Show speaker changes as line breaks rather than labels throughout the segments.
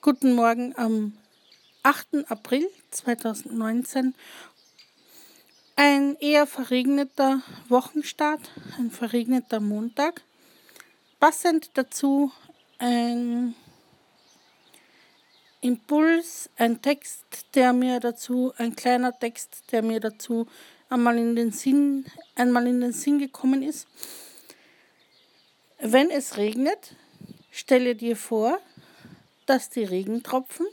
Guten Morgen am 8. April 2019. Ein eher verregneter Wochenstart, ein verregneter Montag. Passend dazu ein Impuls, ein Text, der mir dazu, ein kleiner Text, der mir dazu einmal in den Sinn, einmal in den Sinn gekommen ist. Wenn es regnet, stelle dir vor, dass die Regentropfen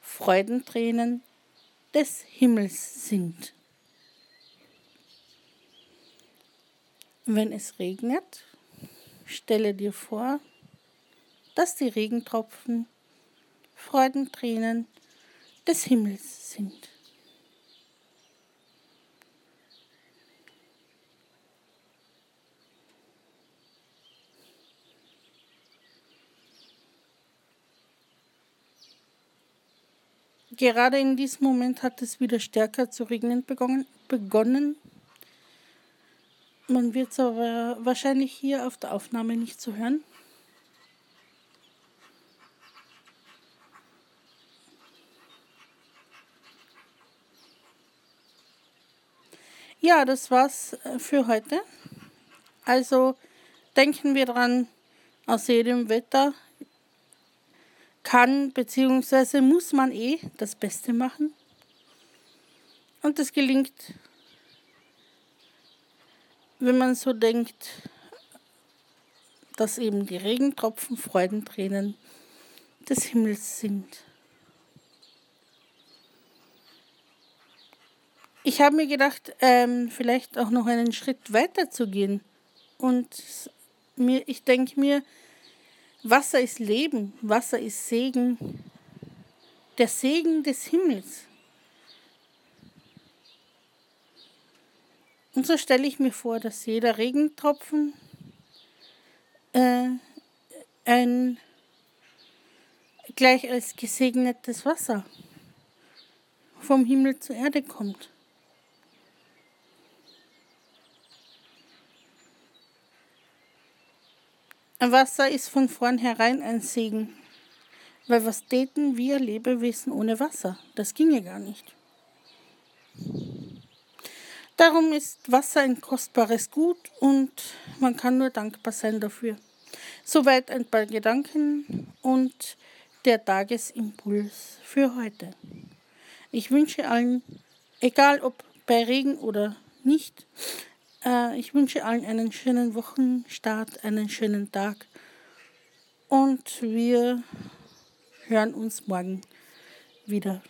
Freudentränen des Himmels sind. Wenn es regnet, stelle dir vor, dass die Regentropfen Freudentränen des Himmels sind. Gerade in diesem Moment hat es wieder stärker zu regnen begonnen. Man wird es aber wahrscheinlich hier auf der Aufnahme nicht zu hören. Ja, das war's äh, für heute. Also denken wir dran, aus jedem Wetter kann bzw. muss man eh das Beste machen. Und das gelingt, wenn man so denkt, dass eben die Regentropfen Freudentränen des Himmels sind. Ich habe mir gedacht, ähm, vielleicht auch noch einen Schritt weiter zu gehen. Und mir, ich denke mir, Wasser ist Leben, Wasser ist Segen, der Segen des Himmels. Und so stelle ich mir vor, dass jeder Regentropfen äh, ein gleich als gesegnetes Wasser vom Himmel zur Erde kommt. Wasser ist von vornherein ein Segen. Weil was täten wir Lebewesen ohne Wasser? Das ginge gar nicht. Darum ist Wasser ein kostbares Gut und man kann nur dankbar sein dafür. Soweit ein paar Gedanken und der Tagesimpuls für heute. Ich wünsche allen, egal ob bei Regen oder nicht, ich wünsche allen einen schönen Wochenstart, einen schönen Tag und wir hören uns morgen wieder.